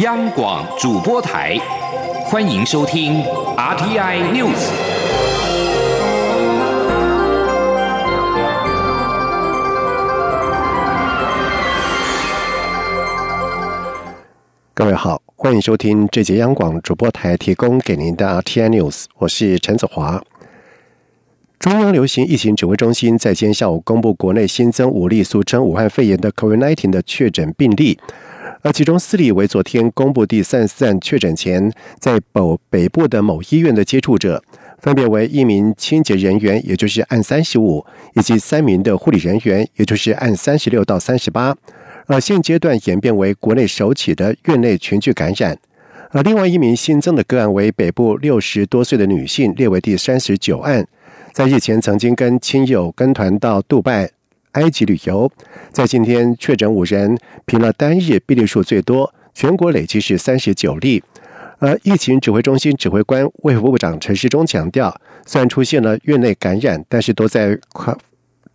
央广主播台，欢迎收听 RTI News。各位好，欢迎收听这节央广主播台提供给您的 RTI News，我是陈子华。中央流行疫情指挥中心在今天下午公布，国内新增五例俗称武汉肺炎的 COVID-19 的确诊病例。而其中四例为昨天公布第三十案确诊前在北北部的某医院的接触者，分别为一名清洁人员，也就是按三十五，以及三名的护理人员，也就是按三十六到三十八。而现阶段演变为国内首起的院内群聚感染。而另外一名新增的个案为北部六十多岁的女性，列为第三十九案，在日前曾经跟亲友跟团到杜拜。埃及旅游，在今天确诊五人，平了单日病例数最多，全国累计是三十九例。而疫情指挥中心指挥官卫副部长陈世忠强调，虽然出现了院内感染，但是都在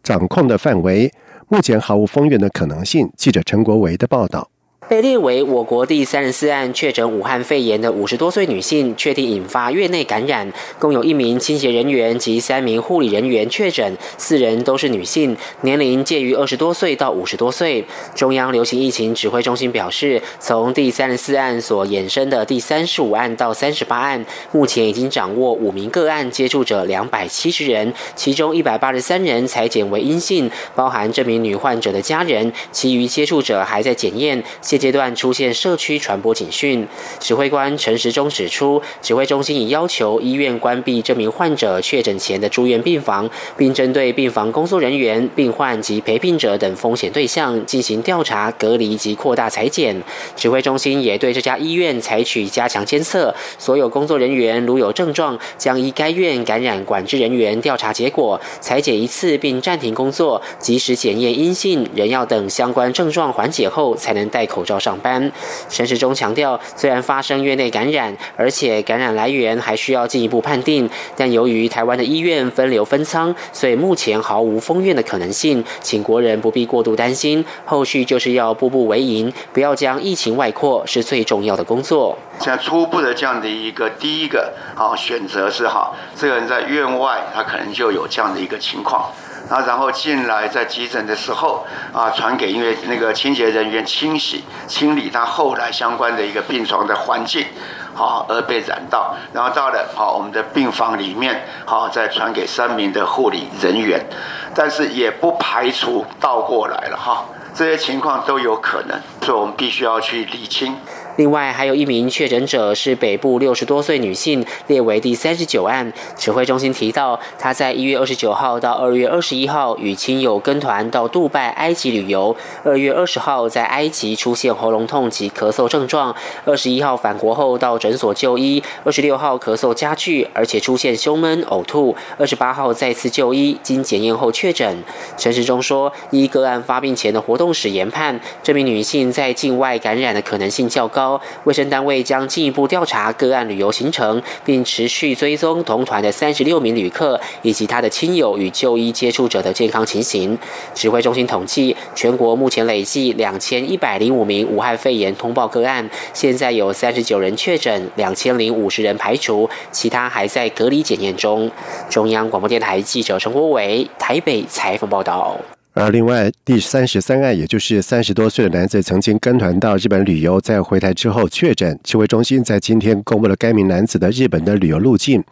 掌控的范围，目前毫无封院的可能性。记者陈国维的报道。被列为我国第三十四案确诊武汉肺炎的五十多岁女性，确定引发院内感染，共有一名清洁人员及三名护理人员确诊，四人都是女性，年龄介于二十多岁到五十多岁。中央流行疫情指挥中心表示，从第三十四案所衍生的第三十五案到三十八案，目前已经掌握五名个案接触者两百七十人，其中一百八十三人裁检为阴性，包含这名女患者的家人，其余接触者还在检验。现阶段出现社区传播警讯，指挥官陈时中指出，指挥中心已要求医院关闭这名患者确诊前的住院病房，并针对病房工作人员、病患及陪病者等风险对象进行调查、隔离及扩大裁剪。指挥中心也对这家医院采取加强监测，所有工作人员如有症状，将依该院感染管制人员调查结果裁剪一次并暂停工作，及时检验阴性，仍要等相关症状缓解后才能戴口罩。要上班，陈时中强调，虽然发生院内感染，而且感染来源还需要进一步判定，但由于台湾的医院分流分仓，所以目前毫无封院的可能性，请国人不必过度担心。后续就是要步步为营，不要将疫情外扩，是最重要的工作。现在初步的这样的一个第一个好选择是哈，这个人在院外，他可能就有这样的一个情况。啊，然后进来在急诊的时候啊，传给因为那个清洁人员清洗清理他后来相关的一个病床的环境，好而被染到，然后到了好我们的病房里面，好再传给三名的护理人员，但是也不排除倒过来了哈，这些情况都有可能，所以我们必须要去理清。另外，还有一名确诊者是北部六十多岁女性，列为第三十九案。指挥中心提到，她在一月二十九号到二月二十一号与亲友跟团到杜拜、埃及旅游。二月二十号在埃及出现喉咙痛及咳嗽症状，二十一号返国后到诊所就医，二十六号咳嗽加剧，而且出现胸闷、呕吐。二十八号再次就医，经检验后确诊。陈时中说，依个案发病前的活动史研判，这名女性在境外感染的可能性较高。卫生单位将进一步调查个案旅游行程，并持续追踪同团的三十六名旅客以及他的亲友与就医接触者的健康情形。指挥中心统计，全国目前累计两千一百零五名武汉肺炎通报个案，现在有三十九人确诊，两千零五十人排除，其他还在隔离检验中。中央广播电台记者陈国伟台北采访报道。而另外，第三十三案，也就是三十多岁的男子曾经跟团到日本旅游，在回台之后确诊。指挥中心在今天公布了该名男子的日本的旅游路径。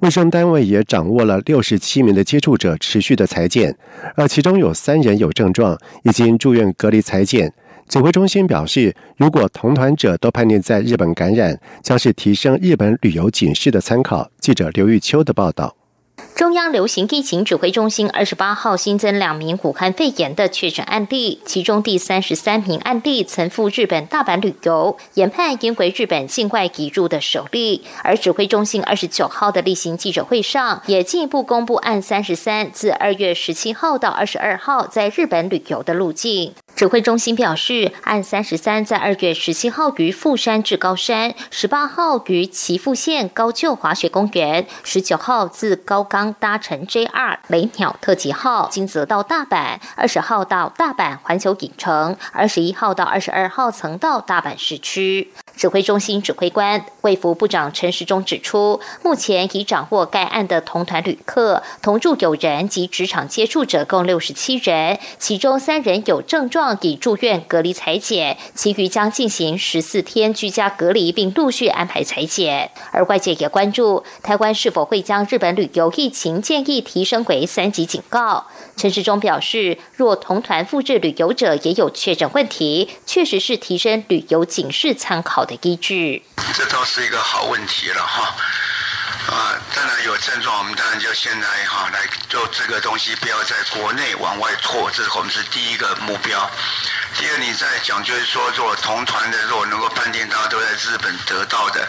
卫生单位也掌握了六十七名的接触者持续的裁剪，而其中有三人有症状，已经住院隔离裁剪。指挥中心表示，如果同团者都判定在日本感染，将是提升日本旅游警示的参考。记者刘玉秋的报道。中央流行疫情指挥中心二十八号新增两名武汉肺炎的确诊案例，其中第三十三名案例曾赴日本大阪旅游，研判因为日本境外移入的首例。而指挥中心二十九号的例行记者会上，也进一步公布案三十三自二月十七号到二十二号在日本旅游的路径。指挥中心表示，按三十三在二月十七号于富山至高山，十八号于岐阜县高旧滑雪公园，十九号自高冈搭乘 JR 雷鸟特急号，金泽到大阪，二十号到大阪环球影城，二十一号到二十二号曾到大阪市区。指挥中心指挥官卫福部长陈时中指出，目前已掌握该案的同团旅客、同住友人及职场接触者共六十七人，其中三人有症状已住院隔离裁剪，其余将进行十四天居家隔离，并陆续安排裁剪。而外界也关注台湾是否会将日本旅游疫情建议提升为三级警告。陈时中表示，若同团复制旅游者也有确诊问题，确实是提升旅游警示参考的依据。这倒是一个好问题了哈。啊，当然有症状，我们当然就先来哈来做这个东西，不要在国内往外拓，这是我们是第一个目标。第二，你在讲就是说，做同团的，如果能够判定大家都在日本得到的。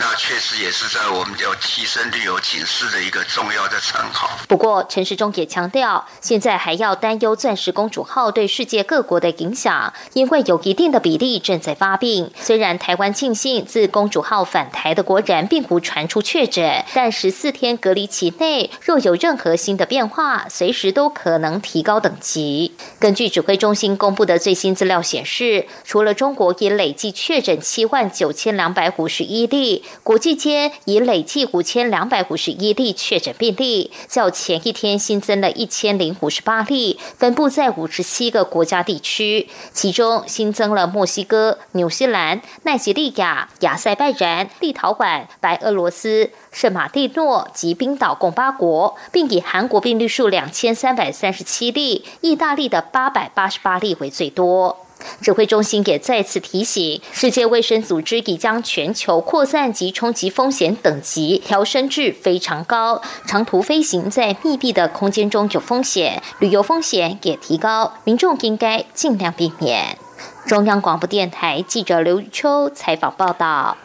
那确实也是在我们要提升旅游警示的一个重要的参考。不过，陈时中也强调，现在还要担忧钻石公主号对世界各国的影响，因为有一定的比例正在发病。虽然台湾庆幸自公主号返台的国人并无传出确诊，但十四天隔离期内若有任何新的变化，随时都可能提高等级。根据指挥中心公布的最新资料显示，除了中国已累计确诊七万九千两百五十一例。国际间已累计五千两百五十一例确诊病例，较前一天新增了一千零五十八例，分布在五十七个国家地区，其中新增了墨西哥、纽西兰、奈及利亚、亚塞拜然、立陶宛、白俄罗斯、圣马蒂诺及冰岛共八国，并以韩国病例数两千三百三十七例、意大利的八百八十八例为最多。指挥中心也再次提醒，世界卫生组织已将全球扩散及冲击风险等级调升至非常高，长途飞行在密闭的空间中有风险，旅游风险也提高，民众应该尽量避免。中央广播电台记者刘秋采访报道。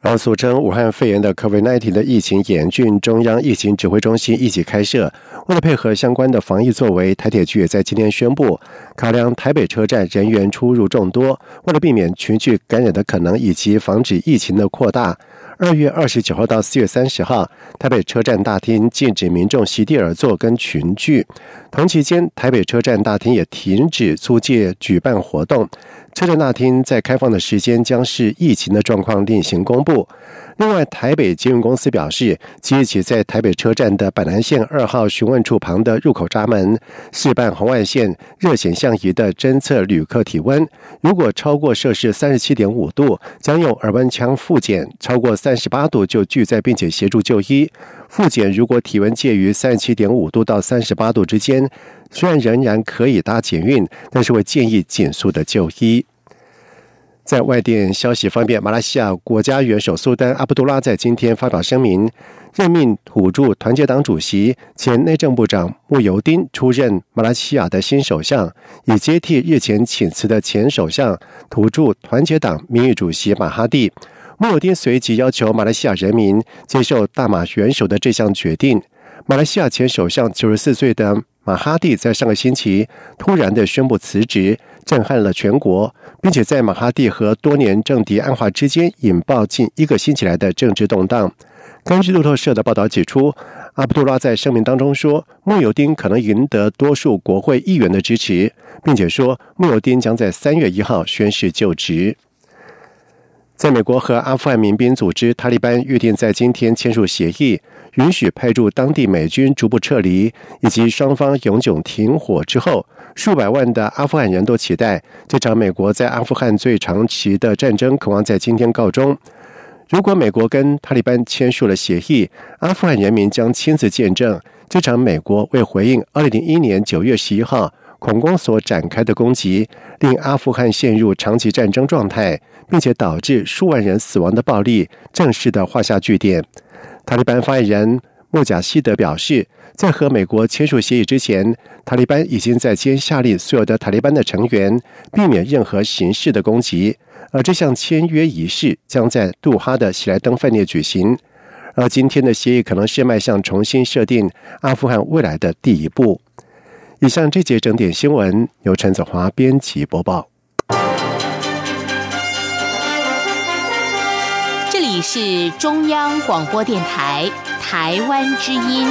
而俗称武汉肺炎的 COVID-19 的疫情严峻，中央疫情指挥中心一起开设。为了配合相关的防疫作为，台铁局也在今天宣布，考量台北车站人员出入众多，为了避免群聚感染的可能以及防止疫情的扩大，二月二十九号到四月三十号，台北车站大厅禁止民众席地而坐跟群聚。同期间，台北车站大厅也停止租借举办活动。车站大厅在开放的时间将是疫情的状况另行公布。另外，台北捷运公司表示，即日起在台北车站的板南线二号询问处旁的入口闸门试办红外线热显像仪的侦测旅客体温，如果超过摄氏三十七点五度，将用耳温枪复检；超过三十八度就拒载并且协助就医。复检如果体温介于三十七点五度到三十八度之间，虽然仍然可以搭捷运，但是会建议紧速的就医。在外电消息方面，马来西亚国家元首苏丹阿卜杜拉在今天发表声明，任命土著团结党主席、前内政部长穆尤丁出任马来西亚的新首相，以接替日前请辞的前首相土著团结党名誉主席马哈蒂。穆尤丁随即要求马来西亚人民接受大马元首的这项决定。马来西亚前首相九十四岁的马哈蒂在上个星期突然的宣布辞职。震撼了全国，并且在马哈蒂和多年政敌暗化之间引爆近一个星期来的政治动荡。根据路透社的报道指出，阿卜杜拉在声明当中说，穆尤丁可能赢得多数国会议员的支持，并且说穆尤丁将在三月一号宣誓就职。在美国和阿富汗民兵组织塔利班预定在今天签署协议，允许派驻当地美军逐步撤离，以及双方永久停火之后，数百万的阿富汗人都期待这场美国在阿富汗最长期的战争渴望在今天告终。如果美国跟塔利班签署了协议，阿富汗人民将亲自见证这场美国为回应二零零一年九月十一号。恐攻所展开的攻击，令阿富汗陷入长期战争状态，并且导致数万人死亡的暴力，正式的画下句点。塔利班发言人穆贾希德表示，在和美国签署协议之前，塔利班已经在先下令所有的塔利班的成员避免任何形式的攻击，而这项签约仪式将在杜哈的喜来登饭店举行。而今天的协议可能是迈向重新设定阿富汗未来的第一步。以上这节整点新闻由陈子华编辑播报。是中央广播电台台湾之音。